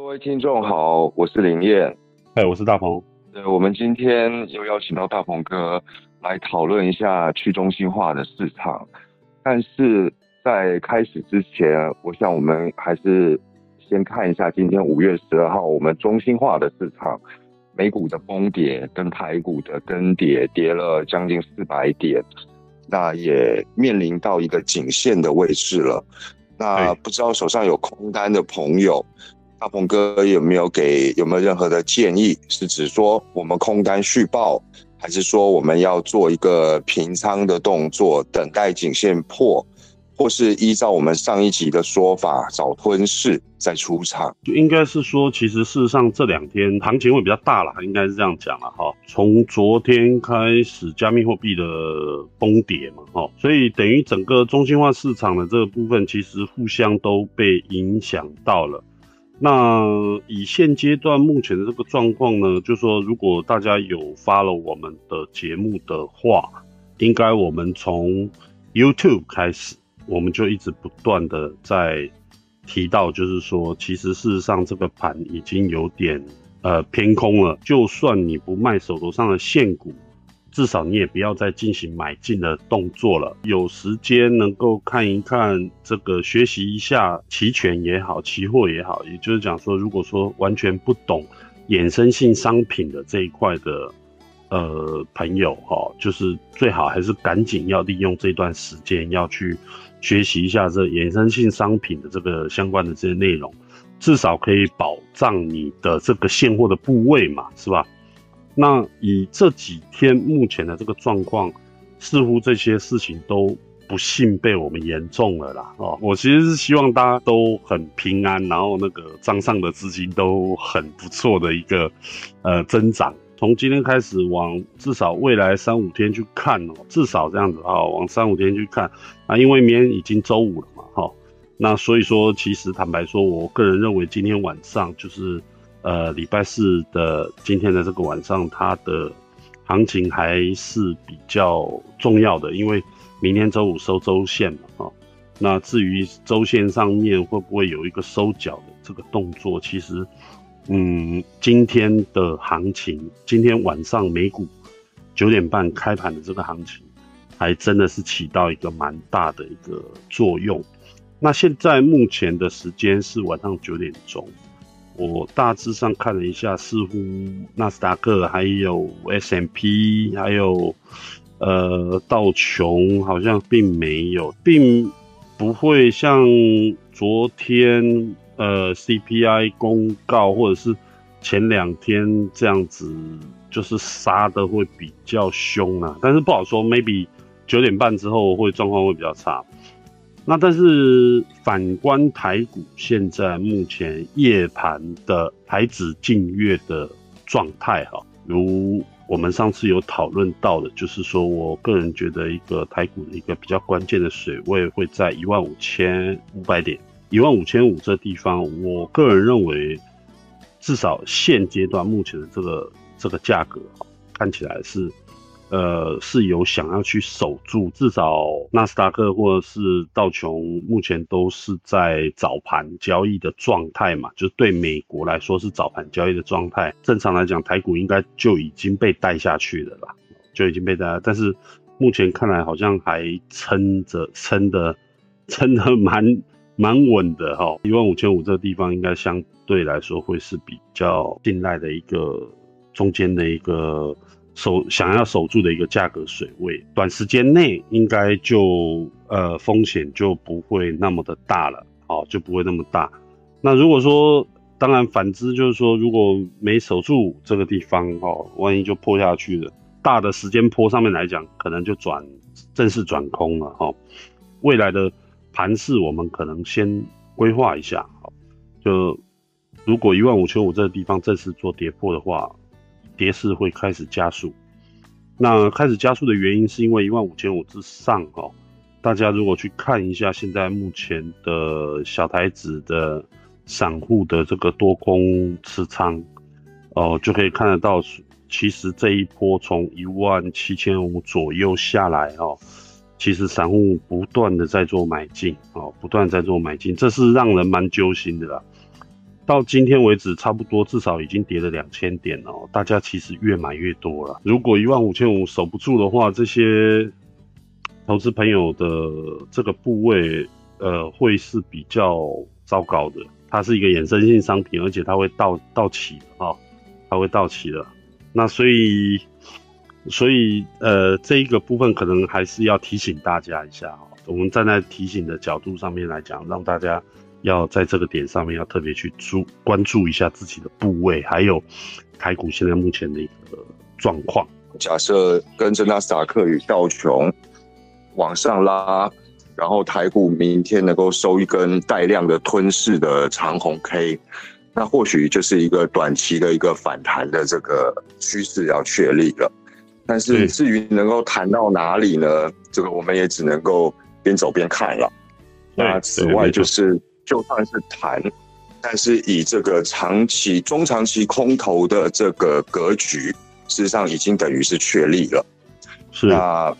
各位听众好，我是林燕，哎，我是大鹏。对，我们今天又邀请到大鹏哥来讨论一下去中心化的市场，但是在开始之前，我想我们还是先看一下今天五月十二号我们中心化的市场，美股的崩跌跟台股的更跌，跌了将近四百点，那也面临到一个颈线的位置了。那不知道手上有空单的朋友，大鹏哥有没有给有没有任何的建议？是指说我们空单续报，还是说我们要做一个平仓的动作，等待颈线破？或是依照我们上一集的说法，找吞噬再出场，就应该是说，其实事实上这两天行情会比较大了，应该是这样讲了哈。从昨天开始，加密货币的崩跌嘛，哈，所以等于整个中心化市场的这个部分，其实互相都被影响到了。那以现阶段目前的这个状况呢，就说如果大家有发了我们的节目的话，应该我们从 YouTube 开始。我们就一直不断的在提到，就是说，其实事实上这个盘已经有点呃偏空了。就算你不卖手头上的现股，至少你也不要再进行买进的动作了。有时间能够看一看这个，学习一下期权也好，期货也好，也就是讲说，如果说完全不懂衍生性商品的这一块的呃朋友哈，就是最好还是赶紧要利用这段时间要去。学习一下这衍生性商品的这个相关的这些内容，至少可以保障你的这个现货的部位嘛，是吧？那以这几天目前的这个状况，似乎这些事情都不幸被我们严重了啦。哦，我其实是希望大家都很平安，然后那个账上的资金都很不错的一个呃增长。从今天开始往至少未来三五天去看哦，至少这样子啊，往三五天去看啊，因为明天已经周五了嘛，哈，那所以说其实坦白说，我个人认为今天晚上就是呃礼拜四的今天的这个晚上，它的行情还是比较重要的，因为明天周五收周线嘛，哈，那至于周线上面会不会有一个收脚的这个动作，其实。嗯，今天的行情，今天晚上美股九点半开盘的这个行情，还真的是起到一个蛮大的一个作用。那现在目前的时间是晚上九点钟，我大致上看了一下，似乎纳斯达克还有 S M P 还有呃道琼好像并没有，并不会像昨天。呃，CPI 公告或者是前两天这样子，就是杀的会比较凶啊，但是不好说，maybe 九点半之后会状况会比较差。那但是反观台股，现在目前夜盘的台指近月的状态哈，如我们上次有讨论到的，就是说我个人觉得一个台股的一个比较关键的水位会在一万五千五百点。一万五千五这地方，我个人认为，至少现阶段目前的这个这个价格，看起来是，呃，是有想要去守住。至少纳斯达克或者是道琼目前都是在早盘交易的状态嘛，就对美国来说是早盘交易的状态。正常来讲，台股应该就已经被带下去了啦，就已经被带。但是目前看来好像还撑着，撑的，撑的蛮。蛮稳的哈，一万五千五这个地方应该相对来说会是比较信赖的一个中间的一个守想要守住的一个价格水位，短时间内应该就呃风险就不会那么的大了，哦就不会那么大。那如果说当然反之就是说如果没守住这个地方哦，万一就破下去了，大的时间坡上面来讲，可能就转正式转空了哈，未来的。盘势我们可能先规划一下，好，就如果一万五千五这个地方正式做跌破的话，跌势会开始加速。那开始加速的原因是因为一万五千五之上，哦，大家如果去看一下现在目前的小台子的散户的这个多空持仓，哦，就可以看得到，其实这一波从一万七千五左右下来，哦。其实散户不断的在做买进，哦，不断在做买进，这是让人蛮揪心的啦。到今天为止，差不多至少已经跌了两千点哦。大家其实越买越多了。如果一万五千五守不住的话，这些投资朋友的这个部位，呃，会是比较糟糕的。它是一个衍生性商品，而且它会到到期的哈，它会到期的。那所以，所以呃，这一个部分可能还是要提醒大家一下哈。我们站在提醒的角度上面来讲，让大家。要在这个点上面要特别去注关注一下自己的部位，还有台股现在目前的一个状况。假设跟着纳斯达克与道琼往上拉，然后台股明天能够收一根带量的吞噬的长红 K，那或许就是一个短期的一个反弹的这个趋势要确立了。但是至于能够弹到哪里呢？这个我们也只能够边走边看了。那此外就是。就算是谈，但是以这个长期、中长期空头的这个格局，事实上已经等于是确立了。是那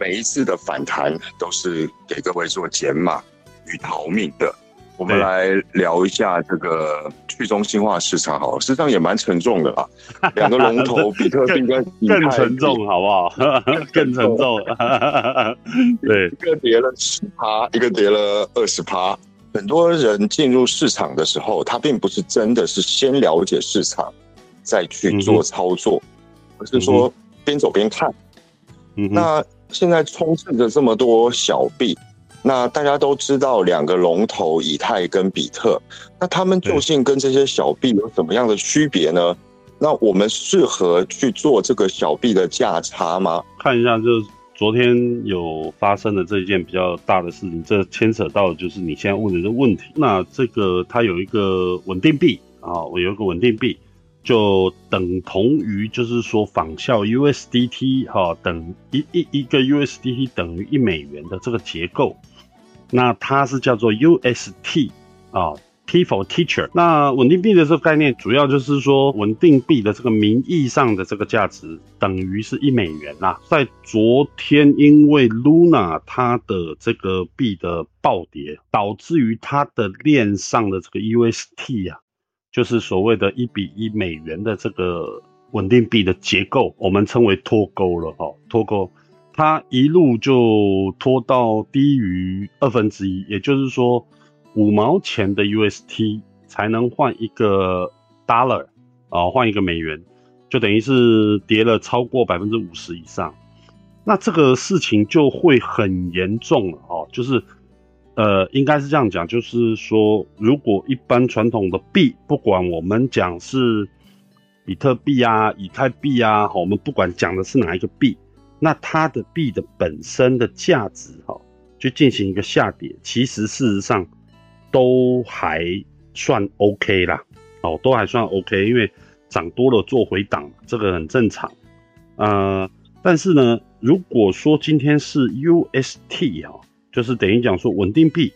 每一次的反弹都是给各位做减码与逃命的。我们来聊一下这个去中心化市场，好，实际上也蛮沉重的啊。两个龙头，比特币跟更沉重，好不好？更沉重。对，一个跌了十趴，一个跌了二十趴。很多人进入市场的时候，他并不是真的是先了解市场，再去做操作，而是说边走边看。那现在充斥着这么多小币，那大家都知道两个龙头以太跟比特，那他们究竟跟这些小币有什么样的区别呢？那我们适合去做这个小币的价差吗？看一下，就是。昨天有发生的这一件比较大的事情，这牵扯到就是你现在问的这个问题。那这个它有一个稳定币啊，我有一个稳定币，就等同于就是说仿效 USDT 哈，等一一一个 USDT 等于一美元的这个结构，那它是叫做 UST 啊。T for teacher，那稳定币的这个概念，主要就是说稳定币的这个名义上的这个价值等于是一美元啦。在昨天，因为 Luna 它的这个币的暴跌，导致于它的链上的这个 UST 啊，就是所谓的一比一美元的这个稳定币的结构，我们称为脱钩了哈，脱钩，它一路就拖到低于二分之一，也就是说。五毛钱的 UST 才能换一个 dollar 啊，换一个美元，就等于是跌了超过百分之五十以上。那这个事情就会很严重了哦，就是呃，应该是这样讲，就是说，如果一般传统的币，不管我们讲是比特币啊、以太币啊，我们不管讲的是哪一个币，那它的币的本身的价值哈，就进行一个下跌，其实事实上。都还算 OK 啦，哦，都还算 OK，因为涨多了做回档，这个很正常。呃，但是呢，如果说今天是 UST 哈，就是等于讲说稳定币，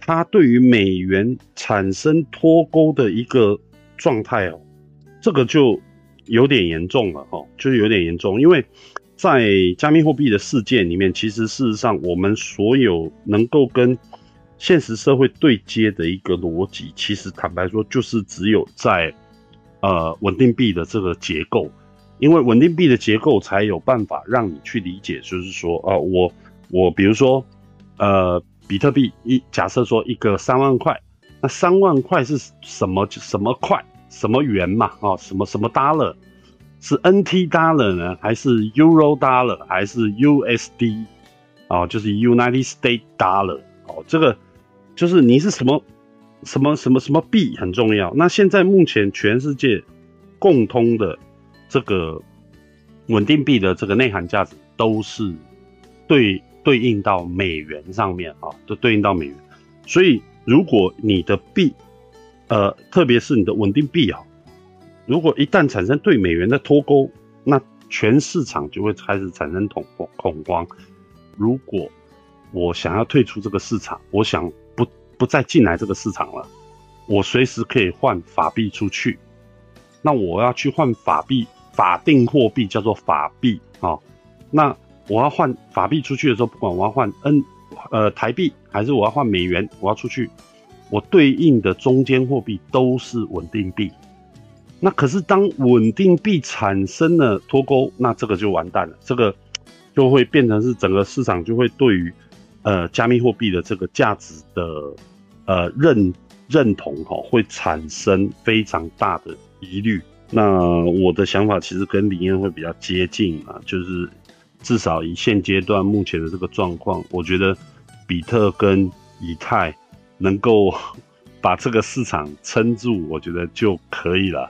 它对于美元产生脱钩的一个状态哦，这个就有点严重了哈，就是有点严重，因为在加密货币的世界里面，其实事实上我们所有能够跟现实社会对接的一个逻辑，其实坦白说，就是只有在呃稳定币的这个结构，因为稳定币的结构才有办法让你去理解，就是说，哦，我我比如说，呃，比特币一假设说一个三万块，那三万块是什么什么块什么元嘛？哦，什么什么 dollar 是 NT dollar 呢？还是 Euro dollar 还是 USD 哦，就是 United States dollar 哦，这个。就是你是什么什么什么什么币很重要。那现在目前全世界共通的这个稳定币的这个内涵价值都是对对应到美元上面啊，都对应到美元。所以如果你的币，呃，特别是你的稳定币啊，如果一旦产生对美元的脱钩，那全市场就会开始产生恐慌恐慌。如果我想要退出这个市场，我想。不再进来这个市场了，我随时可以换法币出去。那我要去换法币，法定货币叫做法币啊。那我要换法币出去的时候，不管我要换 N 呃台币还是我要换美元，我要出去，我对应的中间货币都是稳定币。那可是当稳定币产生了脱钩，那这个就完蛋了，这个就会变成是整个市场就会对于呃加密货币的这个价值的呃认认同哈，会产生非常大的疑虑。那我的想法其实跟李燕会比较接近啊，就是至少以现阶段目前的这个状况，我觉得比特跟以太能够 把这个市场撑住，我觉得就可以了。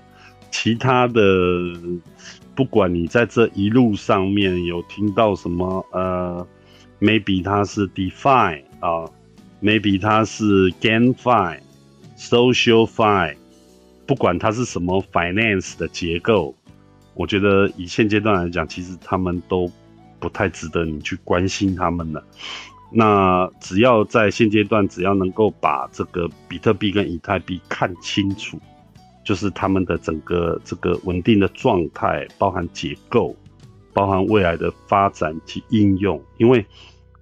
其他的，不管你在这一路上面有听到什么，呃，maybe 它是 define 啊，maybe 它是 GameFi，SocialFi，不管它是什么 Finance 的结构，我觉得以现阶段来讲，其实他们都不太值得你去关心他们了。那只要在现阶段，只要能够把这个比特币跟以太币看清楚。就是他们的整个这个稳定的状态，包含结构，包含未来的发展及应用。因为，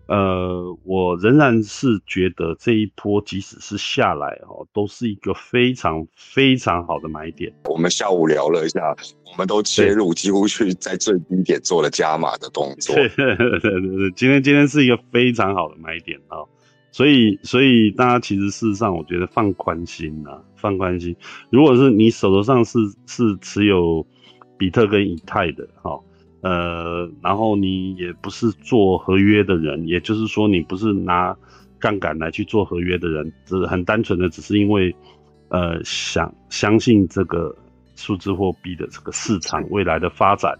呃，我仍然是觉得这一波即使是下来哦，都是一个非常非常好的买点。我们下午聊了一下，我们都切入，几乎去在最低点做了加码的动作。对对对对，今天今天是一个非常好的买点啊。所以，所以大家其实事实上，我觉得放宽心呐，放宽心。如果是你手头上是是持有比特跟以太的，哈，呃，然后你也不是做合约的人，也就是说你不是拿杠杆来去做合约的人，只是很单纯的只是因为，呃，想相信这个数字货币的这个市场未来的发展，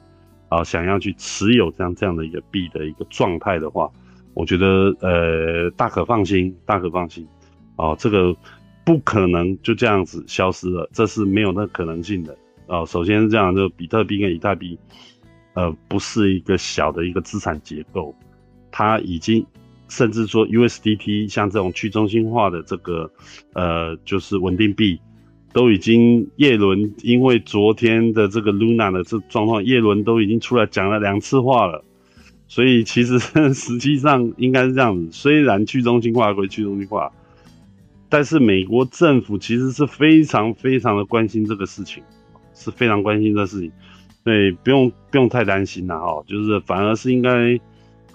啊，想要去持有这样这样的一个币的一个状态的话。我觉得呃大可放心，大可放心，哦，这个不可能就这样子消失了，这是没有那可能性的哦。首先是这样，就比特币跟以太币，呃，不是一个小的一个资产结构，它已经甚至说 USDT 像这种去中心化的这个呃就是稳定币，都已经叶伦因为昨天的这个 Luna 的这状况，叶伦都已经出来讲了两次话了。所以其实 实际上应该是这样子，虽然去中心化归去中心化，但是美国政府其实是非常非常的关心这个事情，是非常关心这事情，对，不用不用太担心了哈，就是反而是应该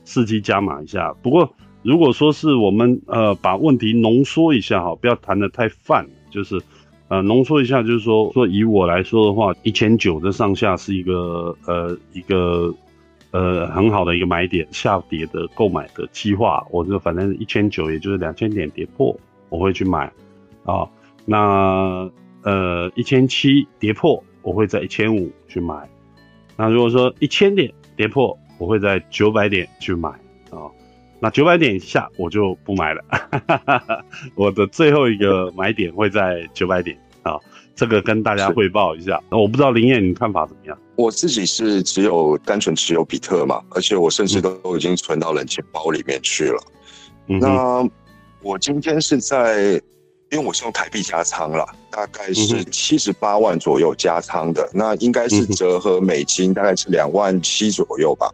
伺机加码一下。不过如果说是我们呃把问题浓缩一下哈，不要谈的太泛，就是呃浓缩一下，就是说说以我来说的话，一千九的上下是一个呃一个。呃，很好的一个买点，下跌的购买的计划，我就反正一千九，也就是两千点跌破，我会去买啊。那呃一千七跌破，我会在一千五去买。那如果说一千点跌破，我会在九百点去买啊。那九百点以下我就不买了，我的最后一个买点会在九百点啊。这个跟大家汇报一下，那我不知道林燕你看法怎么样？我自己是只有单纯持有比特嘛，而且我甚至都都已经存到冷钱包里面去了。那我今天是在，因为我是用台币加仓了，大概是七十八万左右加仓的，那应该是折合美金大概是两万七左右吧，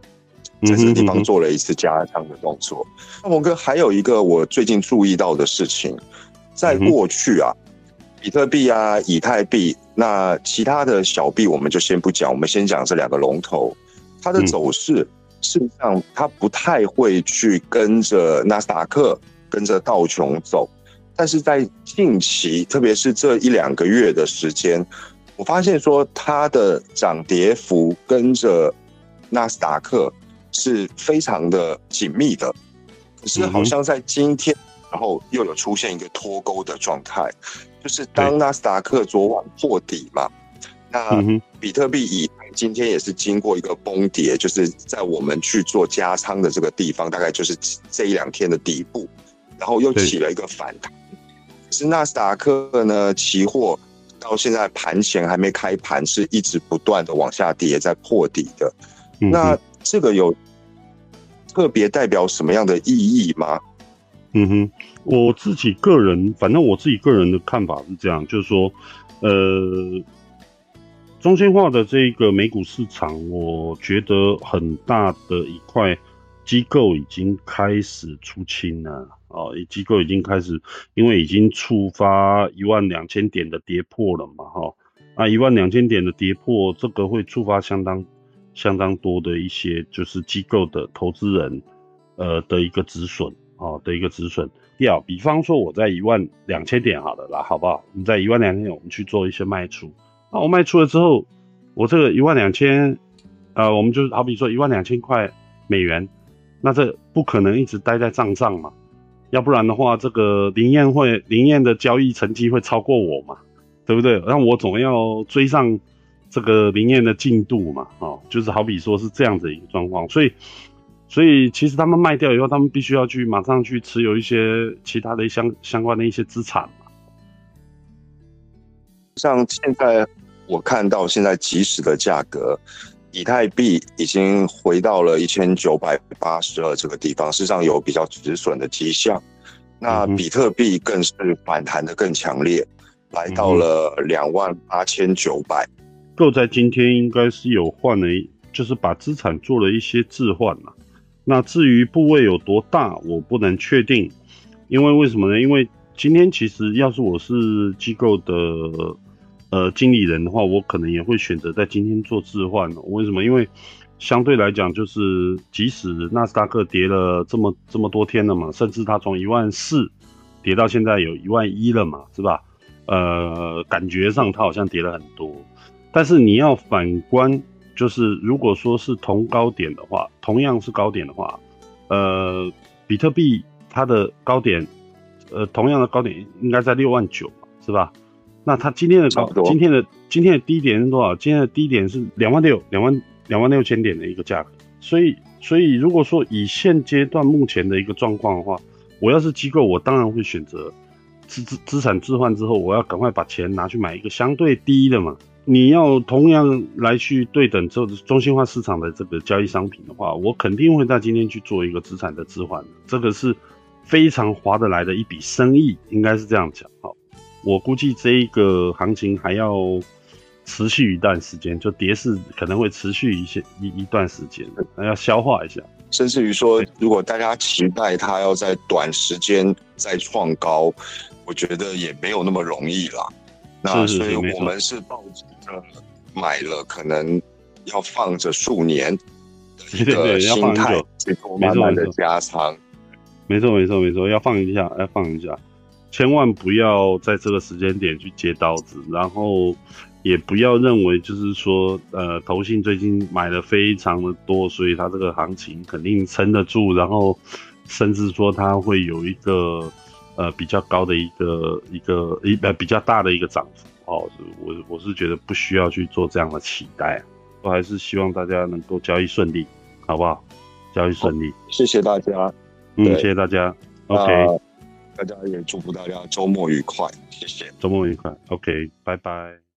在这个地方做了一次加仓的动作。那我哥还有一个我最近注意到的事情，在过去啊。比特币啊，以太币，那其他的小币我们就先不讲，我们先讲这两个龙头，它的走势事实上它不太会去跟着纳斯达克、跟着道琼走，但是在近期，特别是这一两个月的时间，我发现说它的涨跌幅跟着纳斯达克是非常的紧密的，可是好像在今天，然后又有出现一个脱钩的状态。就是当纳斯达克昨晚破底嘛，那比特币以今天也是经过一个崩跌，就是在我们去做加仓的这个地方，大概就是这一两天的底部，然后又起了一个反弹。是纳斯达克呢，期货到现在盘前还没开盘，是一直不断的往下跌，在破底的。那这个有特别代表什么样的意义吗？嗯哼，我自己个人，反正我自己个人的看法是这样，就是说，呃，中心化的这个美股市场，我觉得很大的一块机构已经开始出清了哦，机构已经开始，因为已经触发一万两千点的跌破了嘛，哈，啊，一万两千点的跌破，这个会触发相当相当多的一些就是机构的投资人，呃的一个止损，哦的一个止损掉。比方说我在一万两千点好了啦，好不好？你在一万两千点，我们去做一些卖出，那我卖出了之后，我这个一万两千，呃，我们就好比说一万两千块美元，那这不可能一直待在账上嘛。要不然的话，这个林燕会林燕的交易成绩会超过我嘛，对不对？那我总要追上这个林燕的进度嘛，哦，就是好比说是这样子一个状况，所以，所以其实他们卖掉以后，他们必须要去马上去持有一些其他的相相关的一些资产嘛。像现在我看到现在即时的价格。以太币已经回到了一千九百八十二这个地方，事实上有比较止损的迹象。那比特币更是反弹的更强烈，来到了两万八千九百。够在今天应该是有换了，就是把资产做了一些置换了。那至于部位有多大，我不能确定，因为为什么呢？因为今天其实要是我是机构的。呃，经理人的话，我可能也会选择在今天做置换。为什么？因为相对来讲，就是即使纳斯达克跌了这么这么多天了嘛，甚至它从一万四跌到现在有一万一了嘛，是吧？呃，感觉上它好像跌了很多。但是你要反观，就是如果说是同高点的话，同样是高点的话，呃，比特币它的高点，呃，同样的高点应该在六万九，是吧？那它今天的高，今天的今天的低点是多少？今天的低点是两万六，两万两万六千点的一个价格。所以，所以如果说以现阶段目前的一个状况的话，我要是机构，我当然会选择资资资产置换之后，我要赶快把钱拿去买一个相对低的嘛。你要同样来去对等这中心化市场的这个交易商品的话，我肯定会在今天去做一个资产的置换，这个是非常划得来的一笔生意，应该是这样讲。好。我估计这一个行情还要持续一段时间，就跌势可能会持续一些一一段时间，还要消化一下。甚至于说，如果大家期待它要在短时间再创高，我觉得也没有那么容易啦。那所以我们是抱着买了可能要放着数年的一个 心态，去慢慢的加仓。没错没错没错，要放一下，要放一下。千万不要在这个时间点去接刀子，然后也不要认为就是说，呃，投信最近买的非常的多，所以它这个行情肯定撑得住，然后甚至说它会有一个呃比较高的一个一个一呃比较大的一个涨幅哦。我我是觉得不需要去做这样的期待，我还是希望大家能够交易顺利，好不好？交易顺利，谢谢大家，嗯，谢谢大家，OK。大家也祝福大家周末愉快，谢谢。周末愉快，OK，拜拜。